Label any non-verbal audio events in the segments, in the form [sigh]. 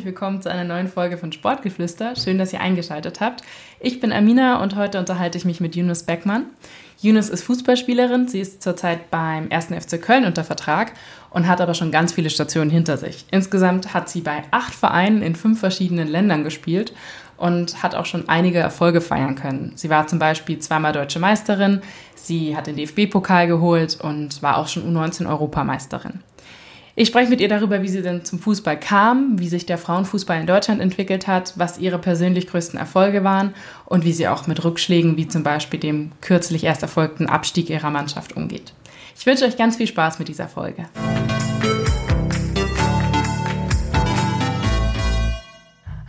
herzlich willkommen zu einer neuen Folge von Sportgeflüster. Schön, dass ihr eingeschaltet habt. Ich bin Amina und heute unterhalte ich mich mit Yunus Beckmann. Yunus ist Fußballspielerin, sie ist zurzeit beim 1. FC Köln unter Vertrag und hat aber schon ganz viele Stationen hinter sich. Insgesamt hat sie bei acht Vereinen in fünf verschiedenen Ländern gespielt und hat auch schon einige Erfolge feiern können. Sie war zum Beispiel zweimal deutsche Meisterin, sie hat den DFB-Pokal geholt und war auch schon U19-Europameisterin. Ich spreche mit ihr darüber, wie sie denn zum Fußball kam, wie sich der Frauenfußball in Deutschland entwickelt hat, was ihre persönlich größten Erfolge waren und wie sie auch mit Rückschlägen wie zum Beispiel dem kürzlich erst erfolgten Abstieg ihrer Mannschaft umgeht. Ich wünsche euch ganz viel Spaß mit dieser Folge.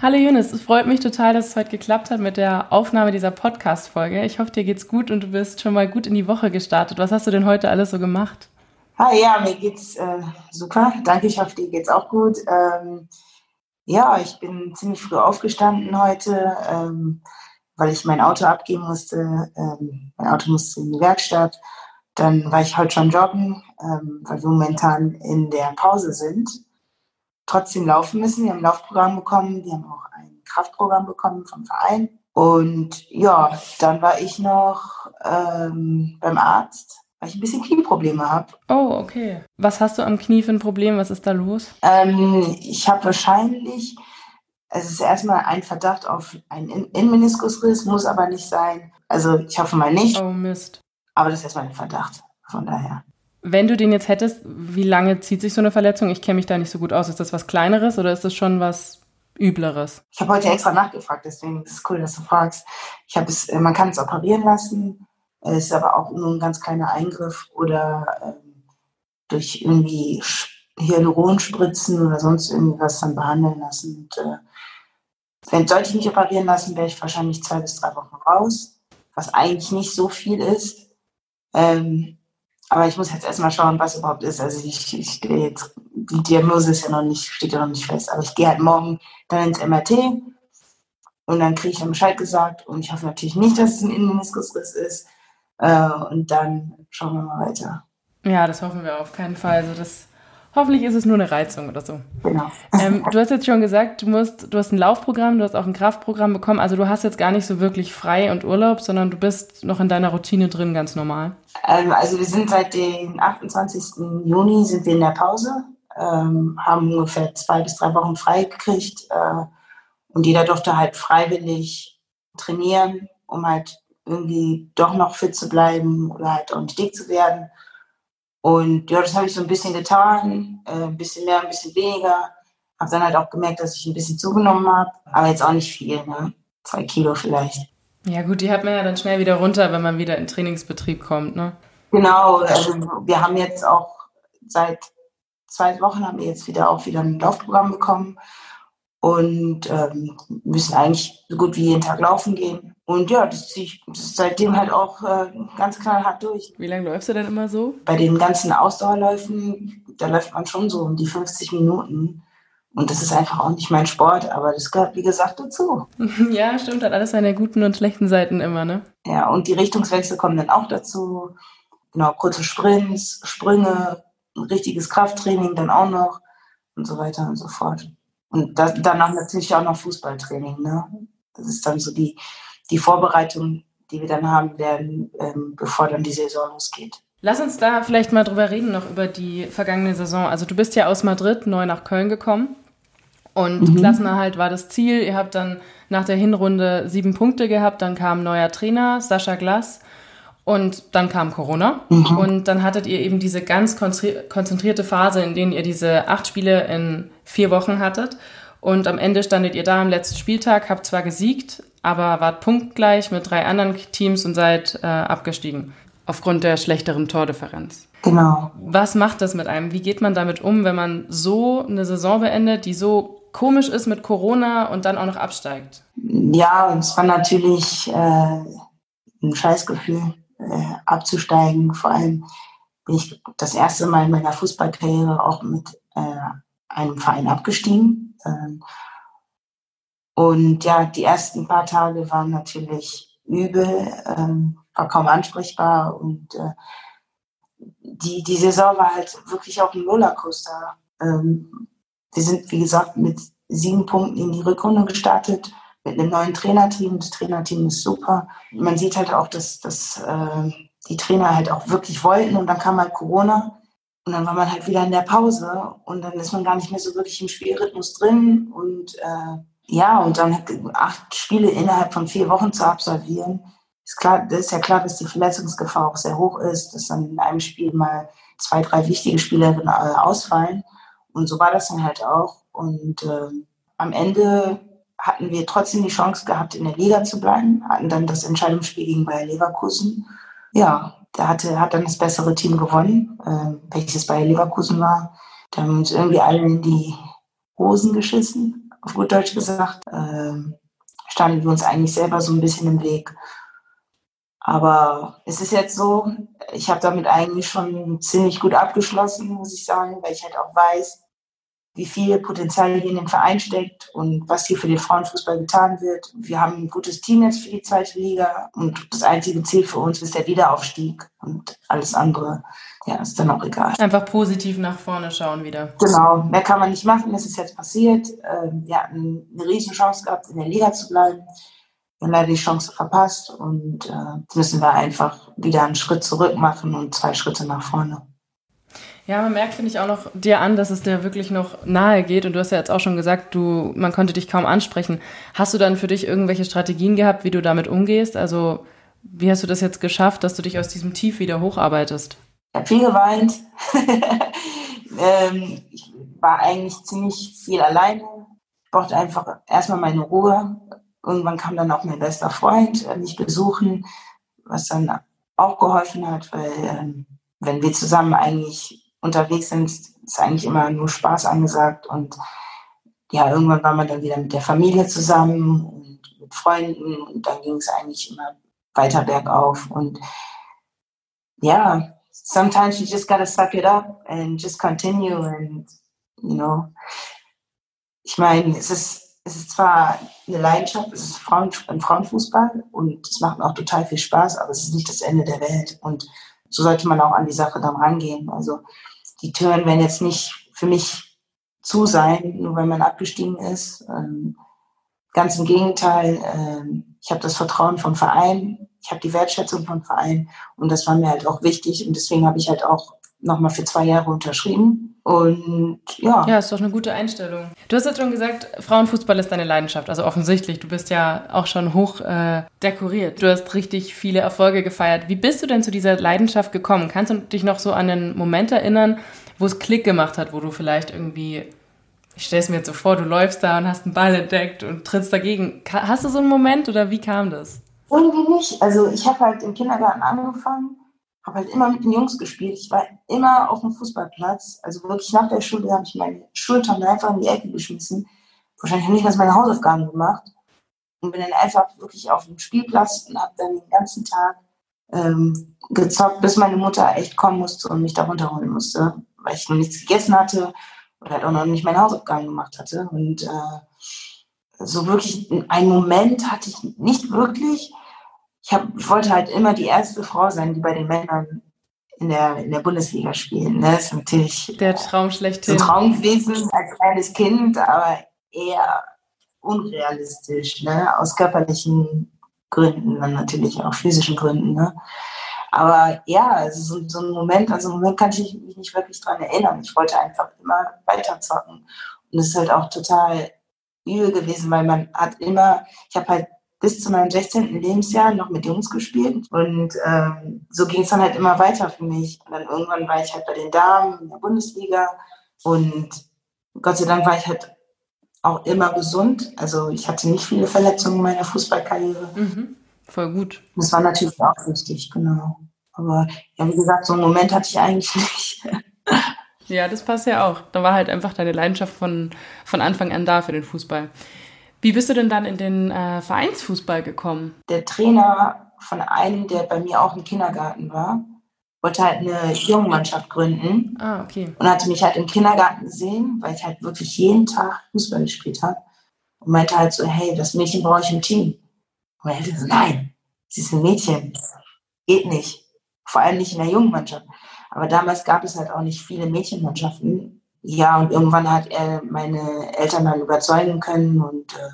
Hallo Jonas, es freut mich total, dass es heute geklappt hat mit der Aufnahme dieser Podcast-Folge. Ich hoffe, dir geht's gut und du bist schon mal gut in die Woche gestartet. Was hast du denn heute alles so gemacht? Hi, ja, mir geht's äh, super. Danke, ich hoffe, dir geht's auch gut. Ähm, ja, ich bin ziemlich früh aufgestanden heute, ähm, weil ich mein Auto abgeben musste. Ähm, mein Auto musste in die Werkstatt. Dann war ich heute schon joggen, ähm, weil wir momentan in der Pause sind trotzdem laufen müssen. Wir haben ein Laufprogramm bekommen, die haben auch ein Kraftprogramm bekommen vom Verein. Und ja, dann war ich noch ähm, beim Arzt, weil ich ein bisschen Knieprobleme habe. Oh, okay. Was hast du am Knie für ein Problem? Was ist da los? Ähm, ich habe wahrscheinlich, es ist erstmal ein Verdacht auf einen Innenmeniskusriss, muss aber nicht sein. Also ich hoffe mal nicht. Oh Mist. Aber das ist erstmal ein Verdacht. Von daher. Wenn du den jetzt hättest, wie lange zieht sich so eine Verletzung? Ich kenne mich da nicht so gut aus. Ist das was Kleineres oder ist das schon was Übleres? Ich habe heute extra nachgefragt, deswegen ist es cool, dass du fragst. Ich habe es, äh, man kann es operieren lassen, es ist aber auch nur ein ganz kleiner Eingriff oder ähm, durch irgendwie Hyaluronspritzen oder sonst irgendwas dann behandeln lassen. Und, äh, wenn sollte ich mich operieren lassen, wäre ich wahrscheinlich zwei bis drei Wochen raus, was eigentlich nicht so viel ist. Ähm, aber ich muss jetzt erstmal schauen, was überhaupt ist. Also ich, ich stehe jetzt, die Diagnose ist ja noch nicht, steht ja noch nicht fest. Aber ich gehe halt morgen dann ins MRT und dann kriege ich dann Bescheid gesagt. Und ich hoffe natürlich nicht, dass es ein Innenmeniskusriss ist. Äh, und dann schauen wir mal weiter. Ja, das hoffen wir auf keinen Fall. Also das Hoffentlich ist es nur eine Reizung oder so. Genau. Ähm, [laughs] du hast jetzt schon gesagt, du musst, du hast ein Laufprogramm, du hast auch ein Kraftprogramm bekommen. Also du hast jetzt gar nicht so wirklich frei und Urlaub, sondern du bist noch in deiner Routine drin, ganz normal. Ähm, also wir sind seit dem 28. Juni sind wir in der Pause, ähm, haben ungefähr zwei bis drei Wochen frei gekriegt äh, und jeder durfte halt freiwillig trainieren, um halt irgendwie doch noch fit zu bleiben oder halt auch nicht dick zu werden. Und ja, das habe ich so ein bisschen getan, äh, ein bisschen mehr, ein bisschen weniger. Habe dann halt auch gemerkt, dass ich ein bisschen zugenommen habe, aber jetzt auch nicht viel, ne? Zwei Kilo vielleicht. Ja gut, die hat man ja dann schnell wieder runter, wenn man wieder in Trainingsbetrieb kommt, ne? Genau, also wir haben jetzt auch seit zwei Wochen haben wir jetzt wieder auch wieder ein Laufprogramm bekommen und ähm, müssen eigentlich so gut wie jeden Tag laufen gehen. Und ja, das ziehe ich seitdem halt auch äh, ganz klar hart durch. Wie lange läufst du denn immer so? Bei den ganzen Ausdauerläufen, da läuft man schon so um die 50 Minuten. Und das ist einfach auch nicht mein Sport, aber das gehört, wie gesagt, dazu. [laughs] ja, stimmt, hat alles seine guten und schlechten Seiten immer, ne? Ja, und die Richtungswechsel kommen dann auch dazu. Genau, kurze Sprints, Sprünge, ein richtiges Krafttraining dann auch noch und so weiter und so fort. Und da, danach natürlich auch noch Fußballtraining. Ne? Das ist dann so die, die Vorbereitung, die wir dann haben werden, ähm, bevor dann die Saison losgeht. Lass uns da vielleicht mal drüber reden, noch über die vergangene Saison. Also du bist ja aus Madrid neu nach Köln gekommen und mhm. Klassenerhalt war das Ziel. Ihr habt dann nach der Hinrunde sieben Punkte gehabt, dann kam neuer Trainer, Sascha Glass. Und dann kam Corona mhm. und dann hattet ihr eben diese ganz konzentrierte Phase, in denen ihr diese acht Spiele in vier Wochen hattet. Und am Ende standet ihr da am letzten Spieltag, habt zwar gesiegt, aber wart punktgleich mit drei anderen Teams und seid äh, abgestiegen. Aufgrund der schlechteren Tordifferenz. Genau. Was macht das mit einem? Wie geht man damit um, wenn man so eine Saison beendet, die so komisch ist mit Corona und dann auch noch absteigt? Ja, es war natürlich äh, ein Scheißgefühl äh, abzusteigen. Vor allem bin ich das erste Mal in meiner Fußballkarriere auch mit äh, einem Verein abgestiegen. Und ja, die ersten paar Tage waren natürlich übel, ähm, war kaum ansprechbar und äh, die, die Saison war halt wirklich auch ein Rollercoaster. Ähm, wir sind, wie gesagt, mit sieben Punkten in die Rückrunde gestartet mit einem neuen Trainerteam. Das Trainerteam ist super. Man sieht halt auch, dass, dass äh, die Trainer halt auch wirklich wollten und dann kam halt Corona und dann war man halt wieder in der Pause und dann ist man gar nicht mehr so wirklich im Spielrhythmus drin und äh, ja, und dann acht Spiele innerhalb von vier Wochen zu absolvieren, ist klar, das ist ja klar, dass die Verletzungsgefahr auch sehr hoch ist, dass dann in einem Spiel mal zwei, drei wichtige Spieler äh, ausfallen. Und so war das dann halt auch. Und äh, am Ende hatten wir trotzdem die Chance gehabt, in der Liga zu bleiben, hatten dann das Entscheidungsspiel gegen Bayer Leverkusen. Ja, da hatte, hat dann das bessere Team gewonnen, äh, welches Bayer Leverkusen war. Da haben uns irgendwie alle in die Hosen geschissen, auf gut Deutsch gesagt. Äh, standen wir uns eigentlich selber so ein bisschen im Weg. Aber es ist jetzt so, ich habe damit eigentlich schon ziemlich gut abgeschlossen, muss ich sagen, weil ich halt auch weiß, wie viel Potenzial hier in dem Verein steckt und was hier für den Frauenfußball getan wird. Wir haben ein gutes Team jetzt für die zweite Liga und das einzige Ziel für uns ist der Wiederaufstieg und alles andere, ja, ist dann auch egal. Einfach positiv nach vorne schauen wieder. Genau, mehr kann man nicht machen, es ist jetzt passiert. Ähm, wir hatten eine riesen Chance gehabt, in der Liga zu bleiben. Wir haben leider die Chance verpasst und äh, jetzt müssen wir einfach wieder einen Schritt zurück machen und zwei Schritte nach vorne. Ja, man merkt, finde ich, auch noch dir an, dass es dir wirklich noch nahe geht. Und du hast ja jetzt auch schon gesagt, du, man konnte dich kaum ansprechen. Hast du dann für dich irgendwelche Strategien gehabt, wie du damit umgehst? Also, wie hast du das jetzt geschafft, dass du dich aus diesem Tief wieder hocharbeitest? Ich habe viel geweint. [laughs] ähm, ich war eigentlich ziemlich viel alleine. Ich brauchte einfach erstmal meine Ruhe. Irgendwann kam dann auch mein bester Freund äh, mich besuchen, was dann auch geholfen hat, weil ähm, wenn wir zusammen eigentlich unterwegs sind, ist eigentlich immer nur Spaß angesagt. Und ja, irgendwann war man dann wieder mit der Familie zusammen und mit Freunden und dann ging es eigentlich immer weiter bergauf. Und ja, sometimes you just gotta suck it up and just continue and, you know, ich meine, es ist, es ist zwar eine Leidenschaft, es ist Frauen, Frauenfußball und es macht auch total viel Spaß, aber es ist nicht das Ende der Welt und so sollte man auch an die Sache dann rangehen. Also die Türen werden jetzt nicht für mich zu sein, nur weil man abgestiegen ist. Ähm, ganz im Gegenteil, ähm, ich habe das Vertrauen vom Verein, ich habe die Wertschätzung vom Verein und das war mir halt auch wichtig und deswegen habe ich halt auch nochmal für zwei Jahre unterschrieben. Und ja. Ja, ist doch eine gute Einstellung. Du hast jetzt schon gesagt, Frauenfußball ist deine Leidenschaft. Also offensichtlich, du bist ja auch schon hoch äh, dekoriert. Du hast richtig viele Erfolge gefeiert. Wie bist du denn zu dieser Leidenschaft gekommen? Kannst du dich noch so an den Moment erinnern, wo es Klick gemacht hat, wo du vielleicht irgendwie, ich stelle es mir jetzt so vor, du läufst da und hast einen Ball entdeckt und trittst dagegen. Hast du so einen Moment oder wie kam das? Irgendwie nicht. Also ich habe halt im Kindergarten angefangen habe halt immer mit den Jungs gespielt. Ich war immer auf dem Fußballplatz. Also wirklich nach der Schule habe ich meine Schultern einfach in die Ecke geschmissen. Wahrscheinlich nicht mal meine Hausaufgaben gemacht. Und bin dann einfach wirklich auf dem Spielplatz und habe dann den ganzen Tag ähm, gezockt, bis meine Mutter echt kommen musste und mich da runterholen musste, weil ich noch nichts gegessen hatte oder halt auch noch nicht meine Hausaufgaben gemacht hatte. Und äh, so wirklich einen Moment hatte ich nicht wirklich ich, hab, wollte halt immer die erste Frau sein, die bei den Männern in der, in der Bundesliga spielen. Ne? Das ist natürlich der Traum schlechthin. Ein Traum gewesen als kleines Kind, aber eher unrealistisch, ne? aus körperlichen Gründen, dann natürlich auch physischen Gründen. Ne? Aber ja, also so, so ein Moment, also einen Moment kann ich mich nicht wirklich daran erinnern. Ich wollte einfach immer weiter zocken. Und es ist halt auch total übel gewesen, weil man hat immer, ich habe halt bis zu meinem 16. Lebensjahr noch mit Jungs gespielt. Und ähm, so ging es dann halt immer weiter für mich. Und dann irgendwann war ich halt bei den Damen in der Bundesliga. Und Gott sei Dank war ich halt auch immer gesund. Also ich hatte nicht viele Verletzungen in meiner Fußballkarriere. Mhm. Voll gut. Das war natürlich auch wichtig, genau. Aber ja, wie gesagt, so einen Moment hatte ich eigentlich [laughs] nicht. ja, das passt ja auch. Da war halt einfach deine Leidenschaft von, von Anfang an da für den Fußball. Wie bist du denn dann in den äh, Vereinsfußball gekommen? Der Trainer von einem, der bei mir auch im Kindergarten war, wollte halt eine Jungmannschaft gründen. Ah, okay. Und hatte mich halt im Kindergarten gesehen, weil ich halt wirklich jeden Tag Fußball gespielt habe. Und meinte halt so, hey, das Mädchen brauche ich im Team. Und er hätte so, nein, sie ist ein Mädchen. Geht nicht. Vor allem nicht in der Jungmannschaft. Aber damals gab es halt auch nicht viele Mädchenmannschaften. Ja, und irgendwann hat er meine Eltern dann überzeugen können und äh,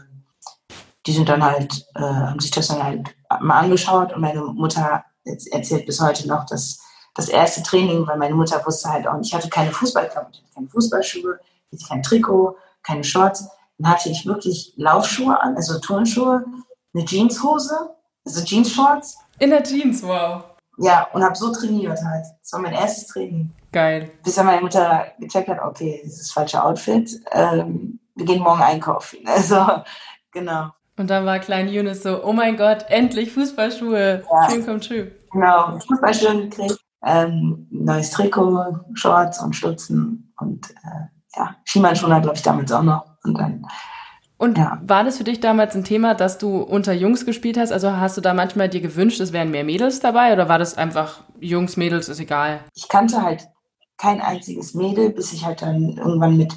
die sind dann halt, äh, haben sich das dann halt mal angeschaut und meine Mutter erzählt bis heute noch, dass das erste Training, weil meine Mutter wusste halt auch, ich hatte keine Fußballklamotten, keine Fußballschuhe, ich hatte kein Trikot, keine Shorts. Dann hatte ich wirklich Laufschuhe an, also Turnschuhe, eine Jeanshose, also Jeans-Shorts. In der Jeans, wow. Ja, und habe so trainiert halt. Das war mein erstes Training. Geil. Bis dann meine Mutter gecheckt hat, okay, das ist das falsche Outfit. Ähm, wir gehen morgen einkaufen. [laughs] Also, genau. Und dann war klein Yunus so, oh mein Gott, endlich Fußballschuhe. Ja. Dream come true. Genau, Fußballschuhe gekriegt. Ähm, neues Trikot, Shorts und Stutzen und äh, ja, Skimannschule glaube ich damals auch noch. Und dann und ja. war das für dich damals ein Thema, dass du unter Jungs gespielt hast? Also hast du da manchmal dir gewünscht, es wären mehr Mädels dabei oder war das einfach Jungs, Mädels, ist egal? Ich kannte halt kein einziges Mädel, bis ich halt dann irgendwann mit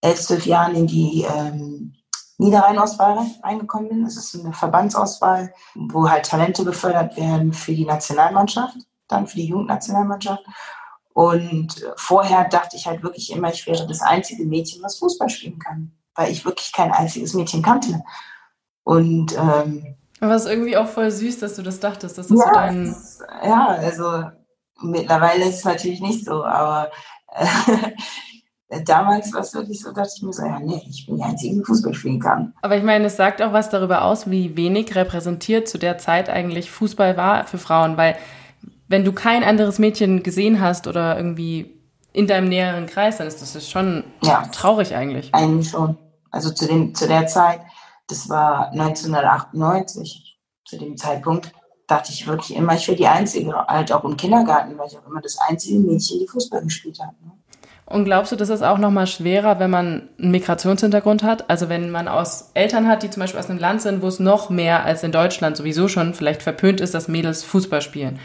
elf, zwölf Jahren in die ähm, Niederrheinauswahl reingekommen bin. Das ist eine Verbandsauswahl, wo halt Talente befördert werden für die Nationalmannschaft, dann für die Jugendnationalmannschaft. Und vorher dachte ich halt wirklich immer, ich wäre das einzige Mädchen, was Fußball spielen kann, weil ich wirklich kein einziges Mädchen kannte. Und ähm, aber es ist irgendwie auch voll süß, dass du das dachtest. Das ist ja, so dein ja, also mittlerweile ist es natürlich nicht so, aber äh, [laughs] damals war es wirklich so, dass ich mir so, ja, nee, ich bin die Einzige, die Fußball spielen kann. Aber ich meine, es sagt auch was darüber aus, wie wenig repräsentiert zu der Zeit eigentlich Fußball war für Frauen, weil wenn du kein anderes Mädchen gesehen hast oder irgendwie in deinem näheren Kreis, dann ist das schon ja, traurig eigentlich. Eigentlich schon. Also zu, dem, zu der Zeit, das war 1998, zu dem Zeitpunkt, dachte ich wirklich immer, ich wäre die Einzige, halt auch im Kindergarten, weil ich auch immer das einzige Mädchen, die Fußball gespielt hat. Ne? Und glaubst du, das ist auch nochmal schwerer, wenn man einen Migrationshintergrund hat? Also wenn man aus Eltern hat, die zum Beispiel aus einem Land sind, wo es noch mehr als in Deutschland sowieso schon vielleicht verpönt ist, dass Mädels Fußball spielen.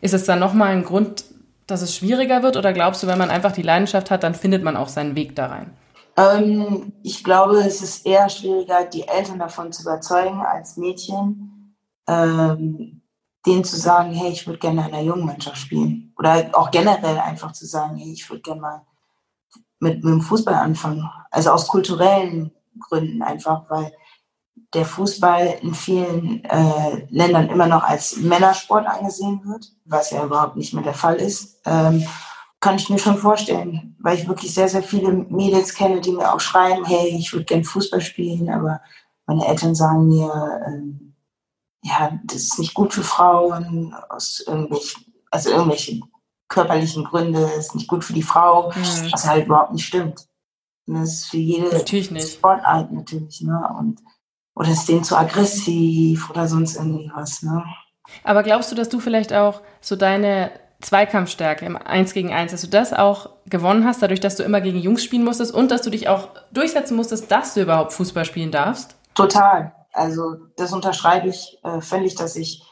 Ist es dann nochmal ein Grund, dass es schwieriger wird? Oder glaubst du, wenn man einfach die Leidenschaft hat, dann findet man auch seinen Weg da rein? Ähm, ich glaube, es ist eher schwieriger, die Eltern davon zu überzeugen als Mädchen, ähm, denen zu sagen, hey, ich würde gerne in einer jungen Mannschaft spielen. Oder auch generell einfach zu sagen, hey, ich würde gerne mal mit, mit dem Fußball anfangen. Also aus kulturellen Gründen einfach, weil der Fußball in vielen äh, Ländern immer noch als Männersport angesehen wird, was ja überhaupt nicht mehr der Fall ist, ähm, kann ich mir schon vorstellen, weil ich wirklich sehr, sehr viele Mädels kenne, die mir auch schreiben, hey, ich würde gern Fußball spielen, aber meine Eltern sagen mir, ähm, ja, das ist nicht gut für Frauen, aus irgendwelchen, also irgendwelche körperlichen Gründe, ist nicht gut für die Frau, mhm. was halt überhaupt nicht stimmt. Und das ist für jede Sportart natürlich, ne? Und oder ist denen zu aggressiv oder sonst irgendwie was. Ne? Aber glaubst du, dass du vielleicht auch so deine Zweikampfstärke im Eins gegen Eins, dass du das auch gewonnen hast, dadurch, dass du immer gegen Jungs spielen musstest und dass du dich auch durchsetzen musstest, dass du überhaupt Fußball spielen darfst? Total. Also das unterschreibe ich äh, völlig, dass ich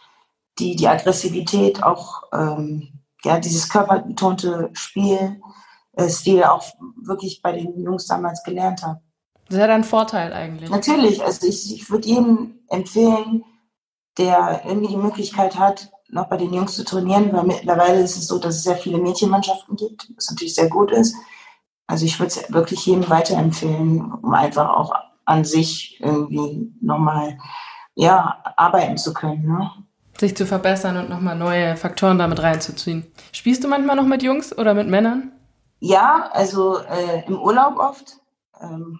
die, die Aggressivität auch, ähm, ja, dieses körperbetonte Spiel, äh, Stil auch wirklich bei den Jungs damals gelernt habe. Das ist ja dann Vorteil eigentlich. Natürlich, also ich, ich würde jedem empfehlen, der irgendwie die Möglichkeit hat, noch bei den Jungs zu trainieren, weil mittlerweile ist es so, dass es sehr viele Mädchenmannschaften gibt, was natürlich sehr gut ist. Also ich würde es wirklich jedem weiterempfehlen, um einfach auch an sich irgendwie nochmal ja, arbeiten zu können. Ne? Sich zu verbessern und nochmal neue Faktoren damit reinzuziehen. Spielst du manchmal noch mit Jungs oder mit Männern? Ja, also äh, im Urlaub oft. Ähm,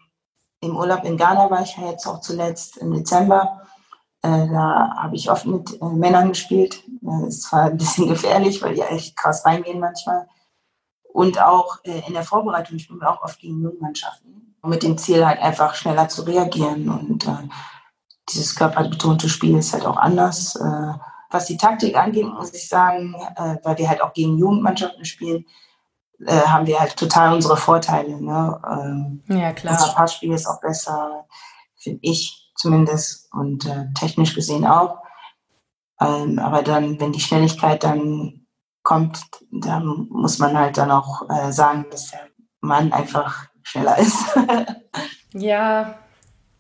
im Urlaub in Ghana war ich ja jetzt auch zuletzt im Dezember. Äh, da habe ich oft mit äh, Männern gespielt. Das ist zwar ein [laughs] bisschen gefährlich, weil die echt krass reingehen manchmal. Und auch äh, in der Vorbereitung spielen wir auch oft gegen Jugendmannschaften. Mit dem Ziel halt einfach schneller zu reagieren. Und äh, dieses körperbetonte Spiel ist halt auch anders. Äh, was die Taktik angeht, muss ich sagen, äh, weil wir halt auch gegen Jugendmannschaften spielen, äh, haben wir halt total unsere Vorteile. Ne? Ähm, ja, klar. Unser Passspiel ist auch besser, finde ich zumindest und äh, technisch gesehen auch. Ähm, aber dann, wenn die Schnelligkeit dann kommt, dann muss man halt dann auch äh, sagen, dass der Mann einfach schneller [laughs] ist. ja,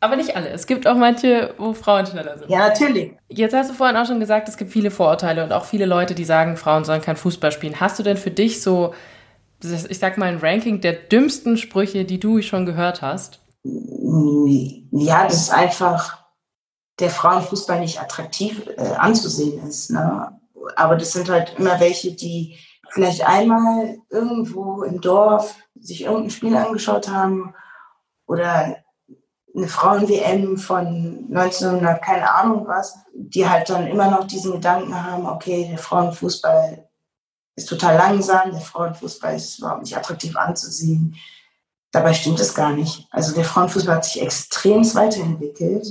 aber nicht alle. Es gibt auch manche, wo Frauen schneller sind. Ja, natürlich. Jetzt hast du vorhin auch schon gesagt, es gibt viele Vorurteile und auch viele Leute, die sagen, Frauen sollen kein Fußball spielen. Hast du denn für dich so ich sag mal, ein Ranking der dümmsten Sprüche, die du schon gehört hast? Ja, das ist einfach, der Frauenfußball nicht attraktiv äh, anzusehen ist. Ne? Aber das sind halt immer welche, die vielleicht einmal irgendwo im Dorf sich irgendein Spiel angeschaut haben oder eine Frauen-WM von 1900, keine Ahnung was, die halt dann immer noch diesen Gedanken haben, okay, der Frauenfußball ist total langsam, der Frauenfußball ist überhaupt nicht attraktiv anzusehen. Dabei stimmt es gar nicht. Also der Frauenfußball hat sich extrem weiterentwickelt.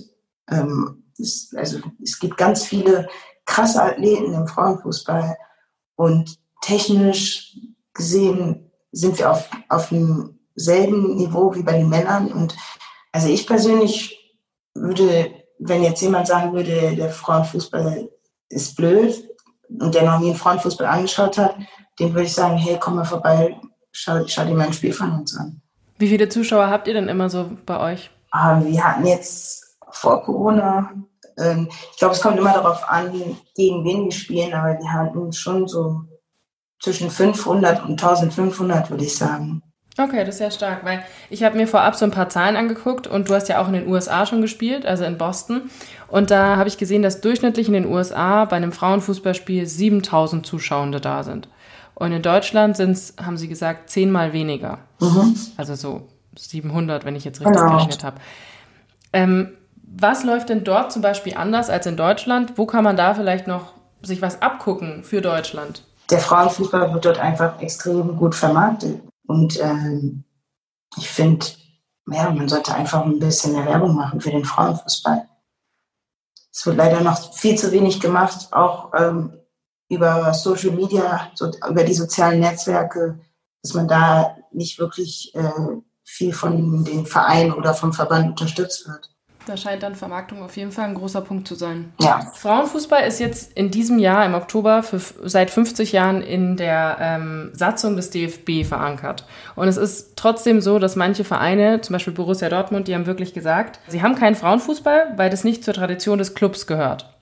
Ähm, es, also es gibt ganz viele krasse Athleten im Frauenfußball und technisch gesehen sind wir auf, auf demselben Niveau wie bei den Männern und also ich persönlich würde, wenn jetzt jemand sagen würde, der Frauenfußball ist blöd und der noch nie einen Frauenfußball angeschaut hat, dem würde ich sagen, hey, komm mal vorbei, schau, schau dir mal ein Spiel von uns an. Wie viele Zuschauer habt ihr denn immer so bei euch? Ähm, wir hatten jetzt vor Corona, ähm, ich glaube, es kommt immer darauf an, gegen wen wir spielen, aber wir hatten schon so zwischen 500 und 1500, würde ich sagen. Okay, das ist ja stark, weil ich habe mir vorab so ein paar Zahlen angeguckt und du hast ja auch in den USA schon gespielt, also in Boston. Und da habe ich gesehen, dass durchschnittlich in den USA bei einem Frauenfußballspiel 7000 Zuschauende da sind. Und in Deutschland sind es, haben sie gesagt, zehnmal weniger. Mhm. Also so 700, wenn ich jetzt richtig genau. gerechnet habe. Ähm, was läuft denn dort zum Beispiel anders als in Deutschland? Wo kann man da vielleicht noch sich was abgucken für Deutschland? Der Frauenfußball wird dort einfach extrem gut vermarktet. Und ähm, ich finde, ja, man sollte einfach ein bisschen mehr Werbung machen für den Frauenfußball. Es wird leider noch viel zu wenig gemacht, auch ähm, über Social Media, so, über die sozialen Netzwerke, dass man da nicht wirklich äh, viel von den Vereinen oder vom Verband unterstützt wird. Da scheint dann Vermarktung auf jeden Fall ein großer Punkt zu sein. Ja. Frauenfußball ist jetzt in diesem Jahr, im Oktober, für, seit 50 Jahren in der ähm, Satzung des DFB verankert. Und es ist trotzdem so, dass manche Vereine, zum Beispiel Borussia Dortmund, die haben wirklich gesagt, sie haben keinen Frauenfußball, weil das nicht zur Tradition des Clubs gehört.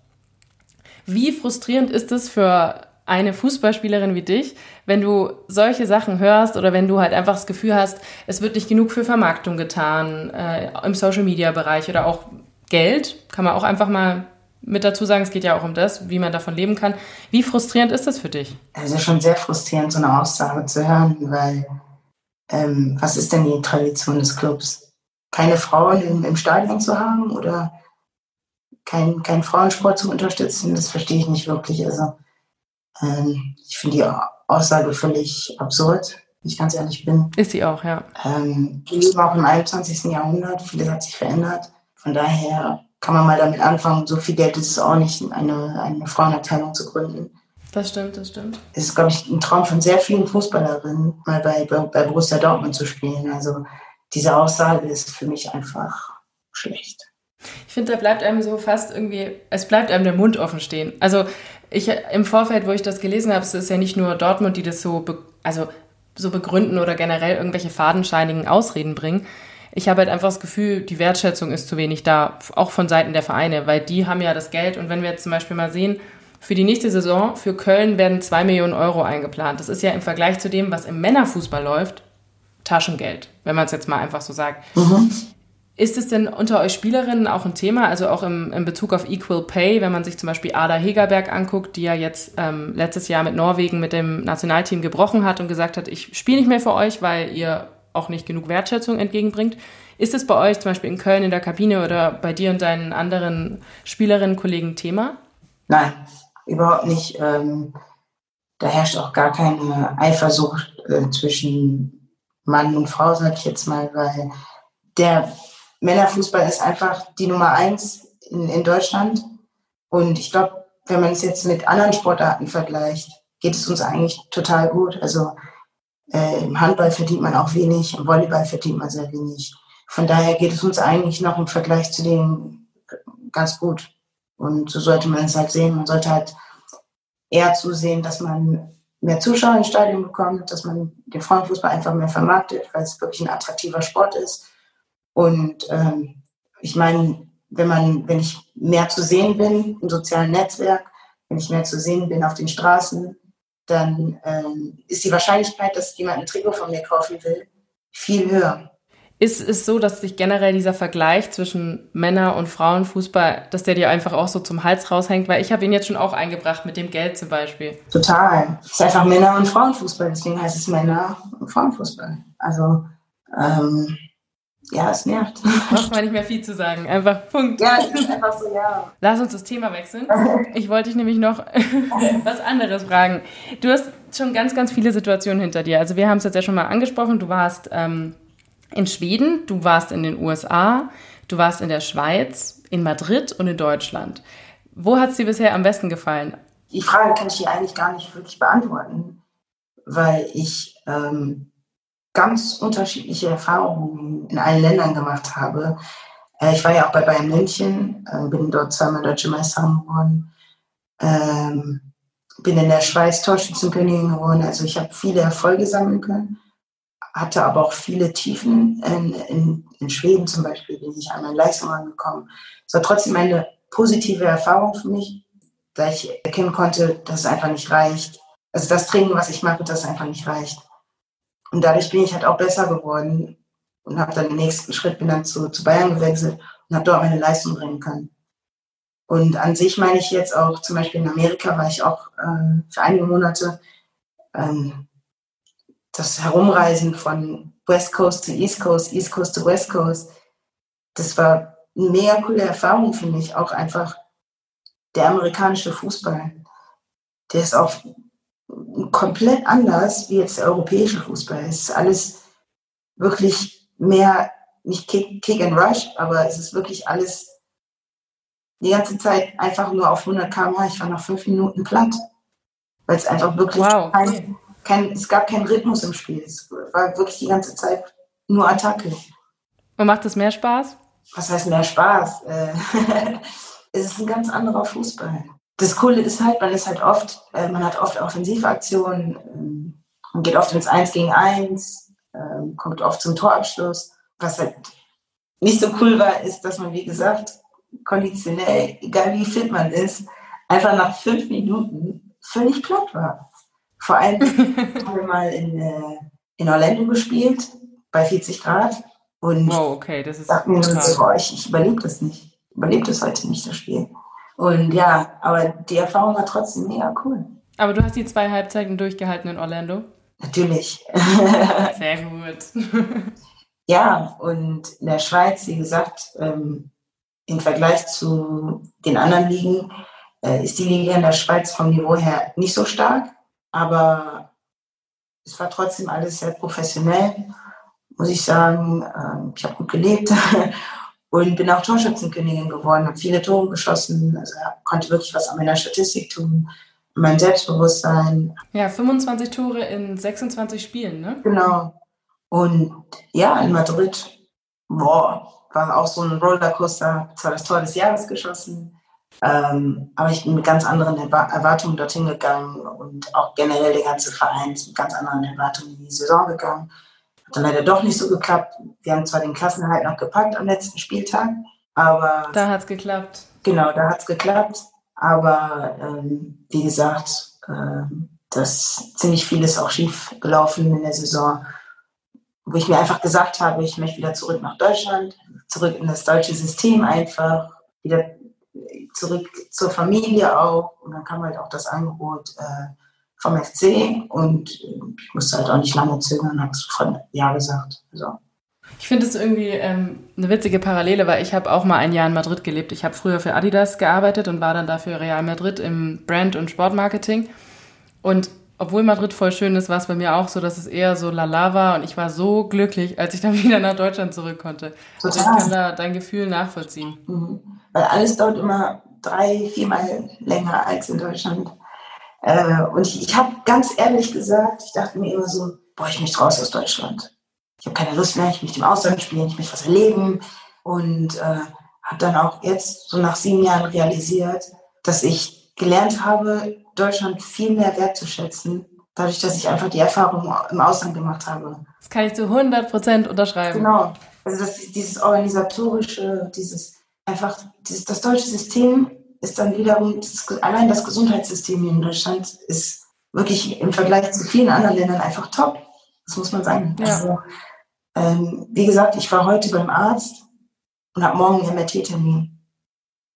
Wie frustrierend ist es für eine Fußballspielerin wie dich, wenn du solche Sachen hörst oder wenn du halt einfach das Gefühl hast, es wird nicht genug für Vermarktung getan äh, im Social-Media-Bereich oder auch Geld, kann man auch einfach mal mit dazu sagen, es geht ja auch um das, wie man davon leben kann. Wie frustrierend ist das für dich? Also schon sehr frustrierend, so eine Aussage zu hören, weil ähm, was ist denn die Tradition des Clubs? Keine Frauen im, im Stadion zu haben oder kein, kein Frauensport zu unterstützen, das verstehe ich nicht wirklich. Also ähm, ich finde die Aussage völlig absurd, wenn ich ganz ehrlich bin. Ist sie auch, ja. Ähm, wir leben auch im 21. Jahrhundert, vieles hat sich verändert. Von daher kann man mal damit anfangen, so viel Geld ist es auch nicht, eine, eine Frauenabteilung zu gründen. Das stimmt, das stimmt. Es ist, glaube ich, ein Traum von sehr vielen Fußballerinnen, mal bei, bei, bei Borussia Dortmund zu spielen. Also diese Aussage ist für mich einfach schlecht. Ich finde, da bleibt einem so fast irgendwie, es bleibt einem der Mund offen stehen. Also ich im Vorfeld, wo ich das gelesen habe, es ist ja nicht nur Dortmund, die das so, also so begründen oder generell irgendwelche fadenscheinigen Ausreden bringen. Ich habe halt einfach das Gefühl, die Wertschätzung ist zu wenig da, auch von Seiten der Vereine, weil die haben ja das Geld. Und wenn wir jetzt zum Beispiel mal sehen, für die nächste Saison für Köln werden zwei Millionen Euro eingeplant. Das ist ja im Vergleich zu dem, was im Männerfußball läuft, Taschengeld, wenn man es jetzt mal einfach so sagt. Mhm. Ist es denn unter euch Spielerinnen auch ein Thema, also auch im, in Bezug auf Equal Pay, wenn man sich zum Beispiel Ada Hegerberg anguckt, die ja jetzt ähm, letztes Jahr mit Norwegen mit dem Nationalteam gebrochen hat und gesagt hat, ich spiele nicht mehr für euch, weil ihr auch nicht genug Wertschätzung entgegenbringt. Ist es bei euch zum Beispiel in Köln in der Kabine oder bei dir und deinen anderen Spielerinnen, Kollegen Thema? Nein, überhaupt nicht. Ähm, da herrscht auch gar keine Eifersucht äh, zwischen Mann und Frau, sag ich jetzt mal, weil der Männerfußball ist einfach die Nummer eins in, in Deutschland. Und ich glaube, wenn man es jetzt mit anderen Sportarten vergleicht, geht es uns eigentlich total gut. Also äh, im Handball verdient man auch wenig, im Volleyball verdient man sehr wenig. Von daher geht es uns eigentlich noch im Vergleich zu denen ganz gut. Und so sollte man es halt sehen. Man sollte halt eher zusehen, dass man mehr Zuschauer ins Stadion bekommt, dass man den Frauenfußball einfach mehr vermarktet, weil es wirklich ein attraktiver Sport ist und ähm, ich meine, wenn man, wenn ich mehr zu sehen bin im sozialen Netzwerk, wenn ich mehr zu sehen bin auf den Straßen, dann ähm, ist die Wahrscheinlichkeit, dass jemand ein Trikot von mir kaufen will, viel höher. Ist es so, dass sich generell dieser Vergleich zwischen Männer- und Frauenfußball, dass der dir einfach auch so zum Hals raushängt? Weil ich habe ihn jetzt schon auch eingebracht mit dem Geld zum Beispiel. Total. Es ist einfach Männer- und Frauenfußball, deswegen heißt es Männer- und Frauenfußball. Also, ähm, ja, es nervt. Braucht man nicht mehr viel zu sagen. Einfach Punkt. Ja, es ist einfach so, ja. Lass uns das Thema wechseln. Ich wollte dich nämlich noch [laughs] was anderes fragen. Du hast schon ganz, ganz viele Situationen hinter dir. Also wir haben es jetzt ja schon mal angesprochen. Du warst ähm, in Schweden, du warst in den USA, du warst in der Schweiz, in Madrid und in Deutschland. Wo hat es dir bisher am besten gefallen? Die Frage kann ich hier eigentlich gar nicht wirklich beantworten, weil ich ähm, ganz unterschiedliche Erfahrungen in allen Ländern gemacht habe. Äh, ich war ja auch bei Bayern München, äh, bin dort zweimal deutsche Meisterin geworden, ähm, bin in der Schweiz Torschützenkönigin geworden. Also ich habe viele Erfolge sammeln können hatte aber auch viele Tiefen. In, in, in Schweden zum Beispiel bin ich an meine Leistung angekommen. Es war trotzdem eine positive Erfahrung für mich, da ich erkennen konnte, dass es einfach nicht reicht. Also das Training, was ich mache, das einfach nicht reicht. Und dadurch bin ich halt auch besser geworden und habe dann den nächsten Schritt, bin dann zu, zu Bayern gewechselt und habe dort meine Leistung bringen können. Und an sich meine ich jetzt auch, zum Beispiel in Amerika war ich auch äh, für einige Monate ähm, das Herumreisen von West Coast zu East Coast, East Coast zu West Coast, das war eine mega coole Erfahrung für mich. Auch einfach der amerikanische Fußball. Der ist auch komplett anders wie jetzt der europäische Fußball. Es ist alles wirklich mehr, nicht Kick, Kick and Rush, aber es ist wirklich alles die ganze Zeit einfach nur auf 100 km/h. Ich war nach fünf Minuten platt, weil es einfach wirklich wow, okay kein, es gab keinen Rhythmus im Spiel. Es war wirklich die ganze Zeit nur Attacke. Und macht es mehr Spaß? Was heißt mehr Spaß? Äh, [laughs] es ist ein ganz anderer Fußball. Das Coole ist halt, man ist halt oft, äh, man hat oft Offensivaktionen, ähm, man geht oft ins Eins gegen Eins, ähm, kommt oft zum Torabschluss. Was halt nicht so cool war, ist, dass man, wie gesagt, konditionell, egal wie fit man ist, einfach nach fünf Minuten völlig platt war. Vor allem [laughs] haben wir mal in, äh, in Orlando gespielt, bei 40 Grad. Und wow, okay, das ist mir so, boah, ich, ich überlebe das nicht. Ich überlebe das heute nicht, das Spiel. Und ja, aber die Erfahrung war trotzdem mega cool. Aber du hast die zwei Halbzeiten durchgehalten in Orlando? Natürlich. [laughs] Sehr gut. ja, und in der Schweiz, wie gesagt, ähm, im Vergleich zu den anderen Ligen, äh, ist die Liga in der Schweiz vom Niveau her nicht so stark. Aber es war trotzdem alles sehr professionell, muss ich sagen. Ähm, ich habe gut gelebt [laughs] und bin auch Torschützenkönigin geworden, habe viele Tore geschossen, also konnte wirklich was an meiner Statistik tun, mein Selbstbewusstsein. Ja, 25 Tore in 26 Spielen, ne? Genau. Und ja, in Madrid, boah, war auch so ein Rollercoaster, zwar das Tor des Jahres geschossen, ähm, aber ich bin mit ganz anderen Erwartungen dorthin gegangen und auch generell der ganze Verein ist mit ganz anderen Erwartungen in die Saison gegangen. Hat dann leider doch nicht so geklappt. Wir haben zwar den Klassenerhalt noch gepackt am letzten Spieltag, aber. Da hat es geklappt. Genau, da hat es geklappt. Aber ähm, wie gesagt, äh, das ziemlich vieles auch schief gelaufen in der Saison, wo ich mir einfach gesagt habe, ich möchte wieder zurück nach Deutschland, zurück in das deutsche System einfach, wieder zurück zur Familie auch. Und dann kam halt auch das Angebot äh, vom FC und ich musste halt auch nicht lange zögern, habe sofort Ja gesagt. So. Ich finde es irgendwie ähm, eine witzige Parallele, weil ich habe auch mal ein Jahr in Madrid gelebt. Ich habe früher für Adidas gearbeitet und war dann dafür Real Madrid im Brand- und Sportmarketing. Und obwohl Madrid voll schön ist, war es bei mir auch so, dass es eher so lala war und ich war so glücklich, als ich dann [laughs] wieder nach Deutschland zurück konnte. Also ich kann da dein Gefühl nachvollziehen. Mhm. Weil alles dauert immer drei, viermal länger als in Deutschland. Äh, und ich, ich habe ganz ehrlich gesagt, ich dachte mir immer so, boah, ich möchte raus aus Deutschland. Ich habe keine Lust mehr, ich möchte im Ausland spielen, ich möchte was erleben. Und äh, habe dann auch jetzt, so nach sieben Jahren, realisiert, dass ich gelernt habe, Deutschland viel mehr wertzuschätzen, dadurch, dass ich einfach die Erfahrung im Ausland gemacht habe. Das kann ich zu 100 Prozent unterschreiben. Genau. Also das, dieses organisatorische, dieses einfach, dieses, das deutsche System ist dann wiederum, das, allein das Gesundheitssystem in Deutschland ist wirklich im Vergleich zu vielen anderen Ländern einfach top. Das muss man sagen. Ja. Also, ähm, wie gesagt, ich war heute beim Arzt und habe morgen einen MRT-Termin.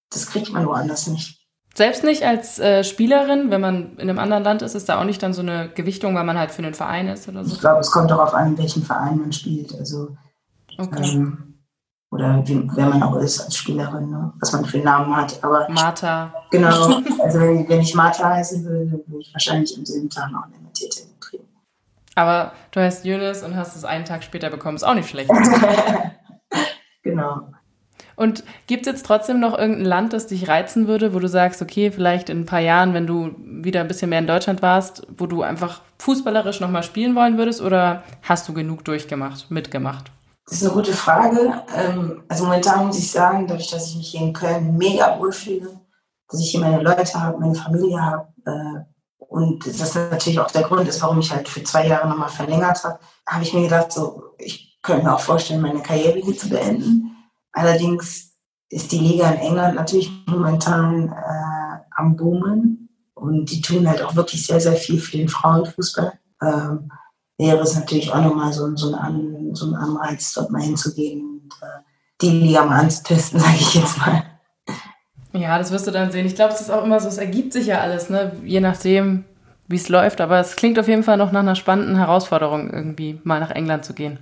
Das kriegt man woanders nicht. Selbst nicht als äh, Spielerin, wenn man in einem anderen Land ist, ist da auch nicht dann so eine Gewichtung, weil man halt für einen Verein ist oder so? Ich glaube, es kommt darauf an, welchen Verein man spielt. Also, okay. ähm, oder wie, wer man auch ist als Spielerin, ne? was man für einen Namen hat. Aber Martha. Genau. Also wenn, wenn ich Martha heißen würde, würde ich wahrscheinlich am selben Tag noch eine MRT kriegen. Aber du heißt Yunus und hast es einen Tag später bekommen, ist auch nicht schlecht. [laughs] genau. Und gibt es jetzt trotzdem noch irgendein Land, das dich reizen würde, wo du sagst, okay, vielleicht in ein paar Jahren, wenn du wieder ein bisschen mehr in Deutschland warst, wo du einfach fußballerisch nochmal spielen wollen würdest oder hast du genug durchgemacht, mitgemacht? Das ist eine gute Frage. Ähm, also momentan muss ich sagen, dadurch, dass ich mich hier in Köln mega wohlfühle, dass ich hier meine Leute habe, meine Familie habe äh, und das natürlich auch der Grund ist, warum ich halt für zwei Jahre nochmal verlängert habe, habe ich mir gedacht, so, ich könnte mir auch vorstellen, meine Karriere hier zu beenden. Allerdings ist die Liga in England natürlich momentan äh, am Boomen und die tun halt auch wirklich sehr, sehr viel für den Frauenfußball. Ähm, wäre es natürlich auch nochmal so, so, ein, so ein Anreiz, dort mal hinzugehen und äh, die Liga mal anzutesten, [laughs] sage ich jetzt mal. Ja, das wirst du dann sehen. Ich glaube, es ist auch immer so, es ergibt sich ja alles, ne? je nachdem, wie es läuft. Aber es klingt auf jeden Fall noch nach einer spannenden Herausforderung, irgendwie mal nach England zu gehen.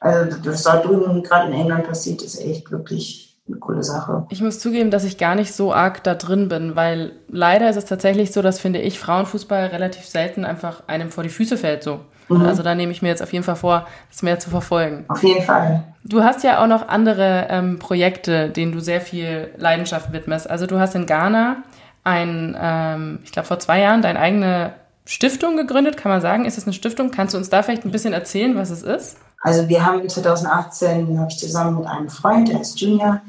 Also das da drüben gerade in England passiert, ist echt wirklich eine coole Sache. Ich muss zugeben, dass ich gar nicht so arg da drin bin, weil leider ist es tatsächlich so, dass finde ich Frauenfußball relativ selten einfach einem vor die Füße fällt so. Mhm. Also da nehme ich mir jetzt auf jeden Fall vor, das mehr zu verfolgen. Auf jeden Fall. Du hast ja auch noch andere ähm, Projekte, denen du sehr viel Leidenschaft widmest. Also du hast in Ghana ein, ähm, ich glaube vor zwei Jahren, deine eigene Stiftung gegründet, kann man sagen. Ist es eine Stiftung? Kannst du uns da vielleicht ein bisschen erzählen, was es ist? Also wir haben 2018, habe ich zusammen mit einem Freund, der ist Junior,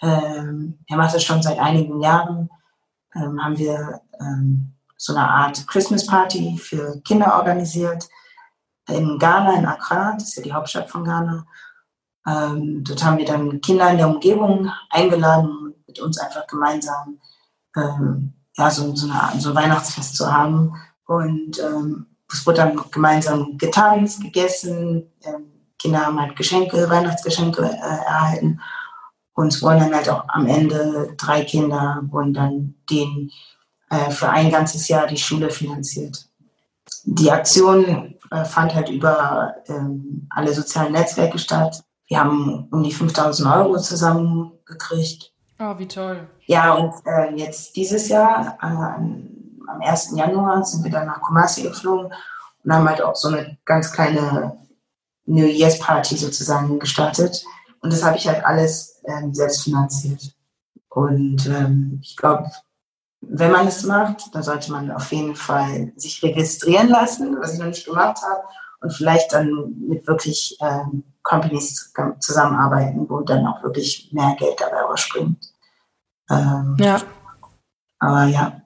ähm, er macht das schon seit einigen Jahren, ähm, haben wir ähm, so eine Art Christmas Party für Kinder organisiert in Ghana, in Accra, das ist ja die Hauptstadt von Ghana. Ähm, dort haben wir dann Kinder in der Umgebung eingeladen, mit uns einfach gemeinsam ähm, ja, so, so, eine, so ein Weihnachtsfest zu haben. Und ähm, es wurde dann gemeinsam getanzt, gegessen. Ähm, Kinder haben halt Geschenke, Weihnachtsgeschenke äh, erhalten. Und es wurden dann halt auch am Ende drei Kinder, wurden dann denen äh, für ein ganzes Jahr die Schule finanziert. Die Aktion äh, fand halt über ähm, alle sozialen Netzwerke statt. Wir haben um die 5000 Euro zusammengekriegt. Oh, wie toll. Ja, und äh, jetzt dieses Jahr, äh, am 1. Januar sind wir dann nach Kumasi geflogen und haben halt auch so eine ganz kleine New Year's Party sozusagen gestartet. Und das habe ich halt alles ähm, selbst finanziert. Und ähm, ich glaube, wenn man es macht, dann sollte man auf jeden Fall sich registrieren lassen, was ich noch nicht gemacht habe, und vielleicht dann mit wirklich ähm, Companies zusammenarbeiten, wo dann auch wirklich mehr Geld dabei rausspringt. Ähm, ja. Aber ja,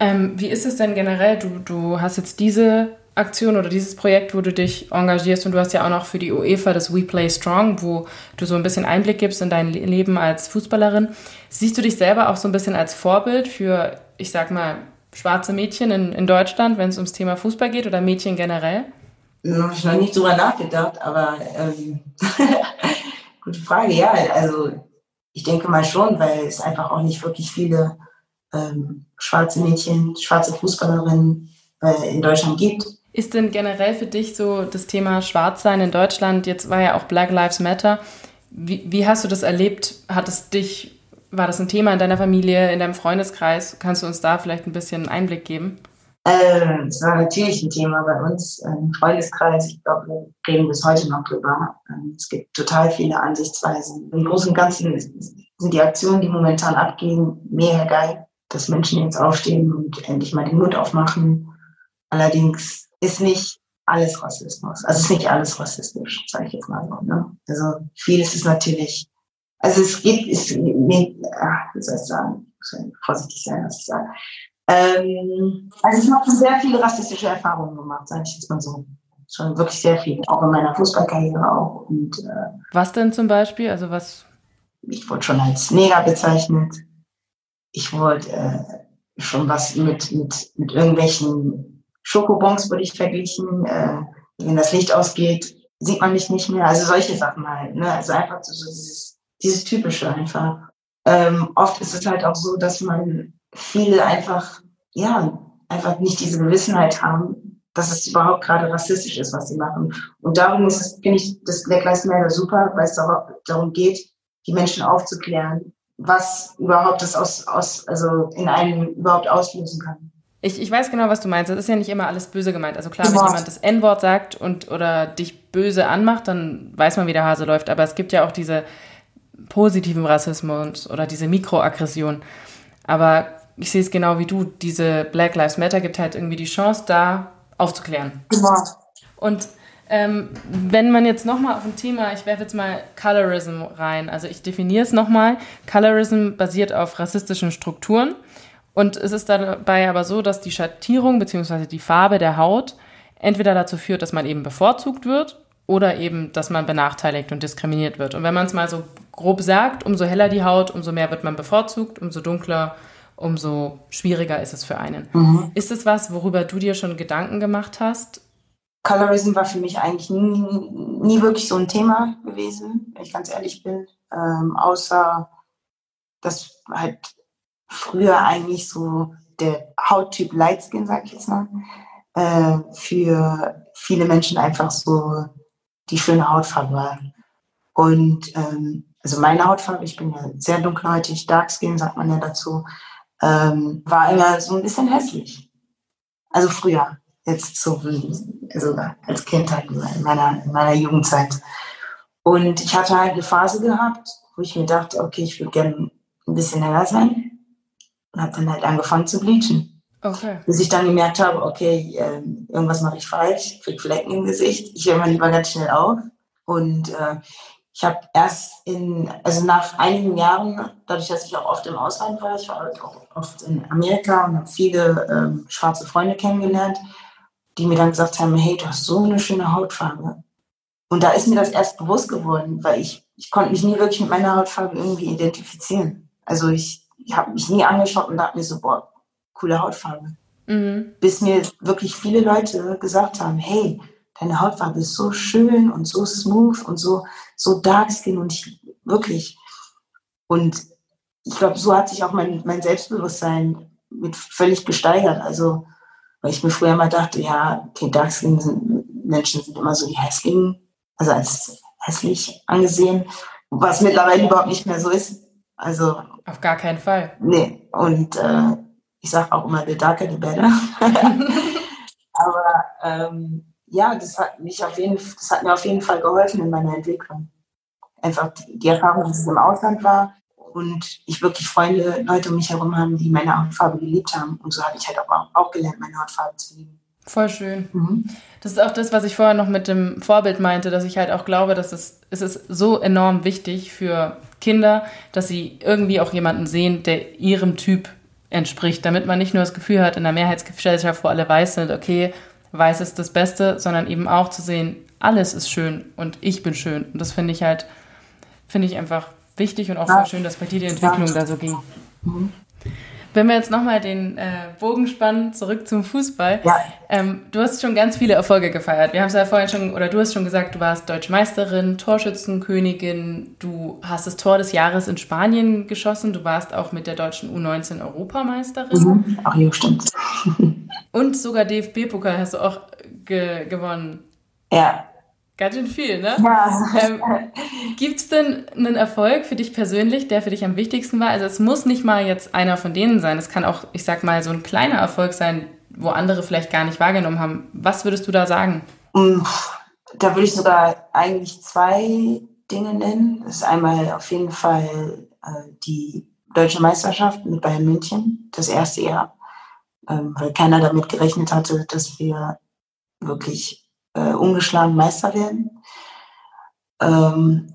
ähm, wie ist es denn generell? Du, du hast jetzt diese Aktion oder dieses Projekt, wo du dich engagierst und du hast ja auch noch für die UEFA das We Play Strong, wo du so ein bisschen Einblick gibst in dein Leben als Fußballerin. Siehst du dich selber auch so ein bisschen als Vorbild für, ich sag mal, schwarze Mädchen in, in Deutschland, wenn es ums Thema Fußball geht oder Mädchen generell? Habe ich noch nicht drüber nachgedacht, aber ähm, [laughs] gute Frage. Ja, also ich denke mal schon, weil es einfach auch nicht wirklich viele ähm, schwarze Mädchen, schwarze Fußballerinnen äh, in Deutschland gibt. Ist denn generell für dich so das Thema Schwarzsein in Deutschland, jetzt war ja auch Black Lives Matter, wie, wie hast du das erlebt? Hat es dich, war das ein Thema in deiner Familie, in deinem Freundeskreis? Kannst du uns da vielleicht ein bisschen Einblick geben? Ähm, es war natürlich ein Thema bei uns im Freundeskreis. Ich glaube, wir reden bis heute noch drüber. Ähm, es gibt total viele Ansichtsweisen. Im Großen und Ganzen sind die Aktionen, die momentan abgehen, mega geil dass Menschen jetzt aufstehen und endlich mal den Mund aufmachen. Allerdings ist nicht alles Rassismus. Also ist nicht alles rassistisch, sage ich jetzt mal so. Ne? Also vieles ist natürlich, also es gibt, ist, nee, ach, wie soll ich sagen, ich muss vorsichtig sein, was ich sage. Ähm, also ich habe sehr viele rassistische Erfahrungen gemacht, sage ich jetzt mal so. Schon wirklich sehr viel, auch in meiner Fußballkarriere auch. Und, äh, was denn zum Beispiel? Also was? Ich wurde schon als Neger bezeichnet ich wurde, äh, schon was mit, mit, mit irgendwelchen Schokobons, würde ich verglichen. Äh, wenn das Licht ausgeht, sieht man mich nicht mehr. Also solche Sachen halt. Ne? Also einfach so dieses, dieses Typische einfach. Ähm, oft ist es halt auch so, dass man viele einfach, ja, einfach nicht diese Gewissenheit haben, dass es überhaupt gerade rassistisch ist, was sie machen. Und darum ist es, finde ich, das Black Lives Matter super, weil es darum geht, die Menschen aufzuklären, was überhaupt das aus, aus, also in einem überhaupt auslösen kann. Ich, ich weiß genau, was du meinst. Das ist ja nicht immer alles böse gemeint. Also klar, wenn jemand das N-Wort sagt und oder dich böse anmacht, dann weiß man, wie der Hase läuft. Aber es gibt ja auch diese positiven Rassismus oder diese Mikroaggression. Aber ich sehe es genau wie du. Diese Black Lives Matter gibt halt irgendwie die Chance, da aufzuklären. Genau. Und ähm, wenn man jetzt nochmal auf ein Thema, ich werfe jetzt mal Colorism rein. Also ich definiere es nochmal. Colorism basiert auf rassistischen Strukturen. Und es ist dabei aber so, dass die Schattierung bzw. die Farbe der Haut entweder dazu führt, dass man eben bevorzugt wird oder eben, dass man benachteiligt und diskriminiert wird. Und wenn man es mal so grob sagt, umso heller die Haut, umso mehr wird man bevorzugt, umso dunkler, umso schwieriger ist es für einen. Mhm. Ist es was, worüber du dir schon Gedanken gemacht hast? Colorism war für mich eigentlich nie, nie wirklich so ein Thema gewesen, wenn ich ganz ehrlich bin. Ähm, außer, dass halt früher eigentlich so der Hauttyp Lightskin, sag ich jetzt mal, äh, für viele Menschen einfach so die schöne Hautfarbe war. Und ähm, also meine Hautfarbe, ich bin ja sehr dunkelhäutig, Darkskin sagt man ja dazu, ähm, war immer so ein bisschen hässlich. Also früher, jetzt so, also als Kind halt in meiner, in meiner Jugendzeit. Und ich hatte halt eine Phase gehabt, wo ich mir dachte, okay, ich würde gerne ein bisschen heller sein und habe dann halt angefangen zu bleachen. Okay. Bis ich dann gemerkt habe, okay, äh, irgendwas mache ich falsch, krieg Flecken im Gesicht, ich höre mal lieber ganz schnell auf. Und äh, ich habe erst in, also nach einigen Jahren, dadurch, dass ich auch oft im Ausland war, ich war halt auch oft in Amerika und habe viele ähm, schwarze Freunde kennengelernt, die mir dann gesagt haben, hey, du hast so eine schöne Hautfarbe. Und da ist mir das erst bewusst geworden, weil ich, ich konnte mich nie wirklich mit meiner Hautfarbe irgendwie identifizieren. Also ich ich habe mich nie angeschaut und dachte mir so, boah, coole Hautfarbe. Mhm. Bis mir wirklich viele Leute gesagt haben, hey, deine Hautfarbe ist so schön und so smooth und so, so dark skin und ich wirklich. Und ich glaube, so hat sich auch mein, mein Selbstbewusstsein mit völlig gesteigert. Also, weil ich mir früher immer dachte, ja, okay, dark skin sind, Menschen sind immer so die hässlichen, also als hässlich angesehen, was mittlerweile überhaupt nicht mehr so ist. Also auf gar keinen Fall. Nee, und äh, ich sage auch immer, the darker, the better. Aber ähm, ja, das hat, mich auf jeden, das hat mir auf jeden Fall geholfen in meiner Entwicklung. Einfach die Erfahrung, dass es im Ausland war und ich wirklich Freunde, Leute um mich herum haben, die meine Hautfarbe geliebt haben. Und so habe ich halt auch, auch gelernt, meine Hautfarbe zu lieben. Voll schön. Mhm. Das ist auch das, was ich vorher noch mit dem Vorbild meinte, dass ich halt auch glaube, dass es, es ist so enorm wichtig für Kinder, dass sie irgendwie auch jemanden sehen, der ihrem Typ entspricht, damit man nicht nur das Gefühl hat, in der Mehrheitsgesellschaft, wo alle weiß sind, okay, weiß ist das Beste, sondern eben auch zu sehen, alles ist schön und ich bin schön. Und das finde ich halt, finde ich einfach wichtig und auch voll schön, dass bei dir die Entwicklung da so ging. Mhm. Wenn wir jetzt nochmal den äh, Bogen spannen, zurück zum Fußball. Ja. Ähm, du hast schon ganz viele Erfolge gefeiert. Wir haben es ja vorhin schon, oder du hast schon gesagt, du warst Deutsche Meisterin, Torschützenkönigin, du hast das Tor des Jahres in Spanien geschossen, du warst auch mit der deutschen U19 Europameisterin. Mhm. Ach ja, stimmt. Und sogar DFB-Pokal hast du auch ge gewonnen. Ja, Ganz schön viel, ne? Ja. Ähm, Gibt es denn einen Erfolg für dich persönlich, der für dich am wichtigsten war? Also es muss nicht mal jetzt einer von denen sein. Es kann auch, ich sag mal, so ein kleiner Erfolg sein, wo andere vielleicht gar nicht wahrgenommen haben. Was würdest du da sagen? Mm, da würde ich sogar eigentlich zwei Dinge nennen. Das ist einmal auf jeden Fall äh, die deutsche Meisterschaft mit Bayern München, das erste Jahr, ähm, weil keiner damit gerechnet hatte, dass wir wirklich äh, ungeschlagen Meister werden. Ähm,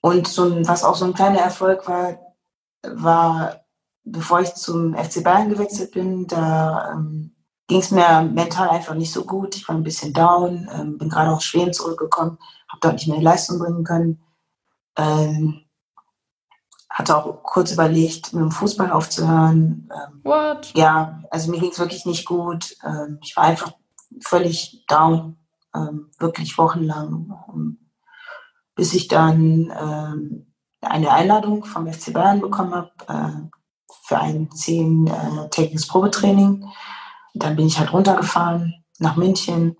und so ein, was auch so ein kleiner Erfolg war, war, bevor ich zum FC Bayern gewechselt bin, da ähm, ging es mir mental einfach nicht so gut. Ich war ein bisschen down, ähm, bin gerade aus Schweden zurückgekommen, habe dort nicht mehr Leistung bringen können. Ähm, hatte auch kurz überlegt, mit dem Fußball aufzuhören. Ähm, What? Ja, also mir ging es wirklich nicht gut. Ähm, ich war einfach völlig down, ähm, wirklich wochenlang, ähm, bis ich dann ähm, eine Einladung vom FC Bayern bekommen habe äh, für ein zehntägiges Probetraining. Dann bin ich halt runtergefahren nach München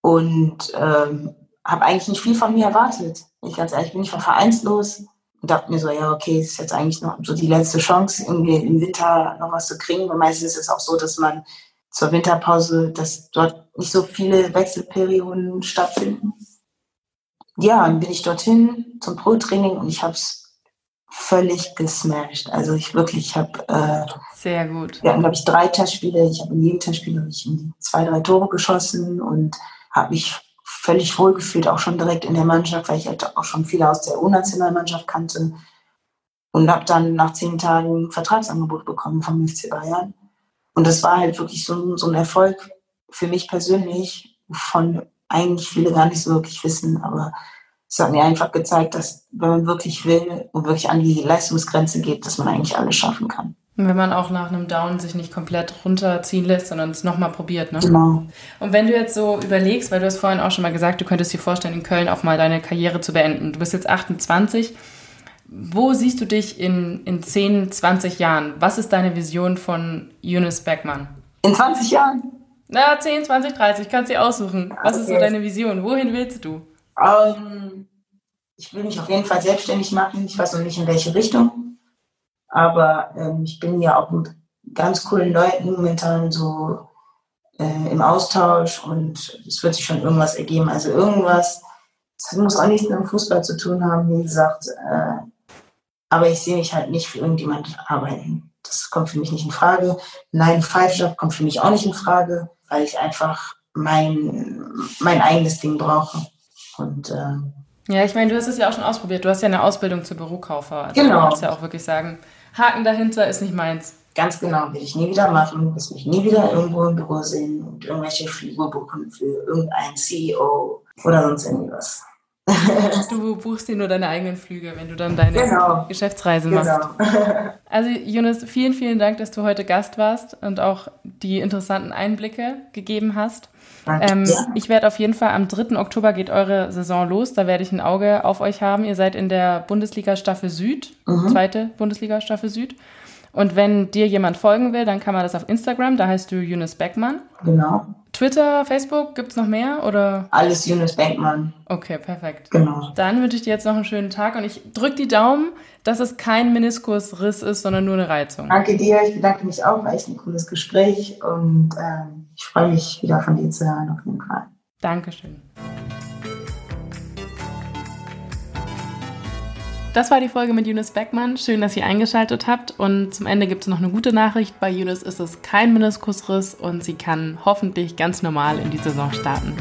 und ähm, habe eigentlich nicht viel von mir erwartet. Ich ganz ehrlich bin ich war vereinslos und dachte mir so, ja, okay, ist jetzt eigentlich noch so die letzte Chance, irgendwie im Winter noch was zu kriegen. Weil meistens ist es auch so, dass man zur Winterpause, dass dort nicht so viele Wechselperioden stattfinden. Ja, dann bin ich dorthin zum Pro-Training und ich habe es völlig gesmashed. Also ich wirklich habe äh, sehr gut. Wir hatten glaube ich drei Testspiele. Ich habe in jedem Testspiel ich zwei, drei Tore geschossen und habe mich völlig wohlgefühlt, auch schon direkt in der Mannschaft, weil ich halt auch schon viele aus der U-Nationalmannschaft kannte. Und habe dann nach zehn Tagen ein Vertragsangebot bekommen vom FC Bayern. Und das war halt wirklich so, so ein Erfolg für mich persönlich, von eigentlich viele gar nicht so wirklich wissen. Aber es hat mir einfach gezeigt, dass wenn man wirklich will und wirklich an die Leistungsgrenze geht, dass man eigentlich alles schaffen kann. Wenn man auch nach einem Down sich nicht komplett runterziehen lässt, sondern es nochmal probiert, ne? Genau. Und wenn du jetzt so überlegst, weil du hast vorhin auch schon mal gesagt, du könntest dir vorstellen, in Köln auch mal deine Karriere zu beenden. Du bist jetzt 28. Wo siehst du dich in, in 10, 20 Jahren? Was ist deine Vision von Eunice Beckmann? In 20 Jahren? Na, 10, 20, 30, kannst du dir aussuchen. Was okay. ist so deine Vision? Wohin willst du? Um, ähm, ich will mich auf jeden Fall selbstständig machen. Ich weiß noch nicht, in welche Richtung. Aber ähm, ich bin ja auch mit ganz coolen Leuten momentan so äh, im Austausch und es wird sich schon irgendwas ergeben. Also irgendwas, das muss auch nichts mit dem Fußball zu tun haben, wie gesagt. Äh, aber ich sehe mich halt nicht für irgendjemand arbeiten. Das kommt für mich nicht in Frage. Nein, Five-Job kommt für mich auch nicht in Frage, weil ich einfach mein, mein eigenes Ding brauche. Und äh, ja, ich meine, du hast es ja auch schon ausprobiert. Du hast ja eine Ausbildung zur Bürokaufer. Also genau. Du kannst ja auch wirklich sagen, Haken dahinter ist nicht meins. Ganz genau, will ich nie wieder machen, will mich nie wieder irgendwo im Büro sehen und irgendwelche Flüge buchen für irgendeinen CEO oder sonst irgendwas. Du buchst dir nur deine eigenen Flüge, wenn du dann deine genau. Geschäftsreise machst. Genau. also Jonas, vielen, vielen Dank, dass du heute Gast warst und auch die interessanten Einblicke gegeben hast. Ähm, ja. Ich werde auf jeden Fall am 3. Oktober geht eure Saison los. Da werde ich ein Auge auf euch haben. Ihr seid in der Bundesliga Staffel Süd, mhm. zweite Bundesliga Staffel Süd. Und wenn dir jemand folgen will, dann kann man das auf Instagram, da heißt du Eunice Beckmann. Genau. Twitter, Facebook, gibt es noch mehr? Oder? Alles Eunice Beckmann. Okay, perfekt. Genau. Dann wünsche ich dir jetzt noch einen schönen Tag und ich drücke die Daumen, dass es kein Meniskusriss ist, sondern nur eine Reizung. Danke dir, ich bedanke mich auch, war echt ein cooles Gespräch und ähm, ich freue mich wieder von dir zu hören auf jeden Fall. Dankeschön. Das war die Folge mit Eunice Beckmann. Schön, dass ihr eingeschaltet habt. Und zum Ende gibt es noch eine gute Nachricht. Bei Eunice ist es kein Meniskusriss und sie kann hoffentlich ganz normal in die Saison starten.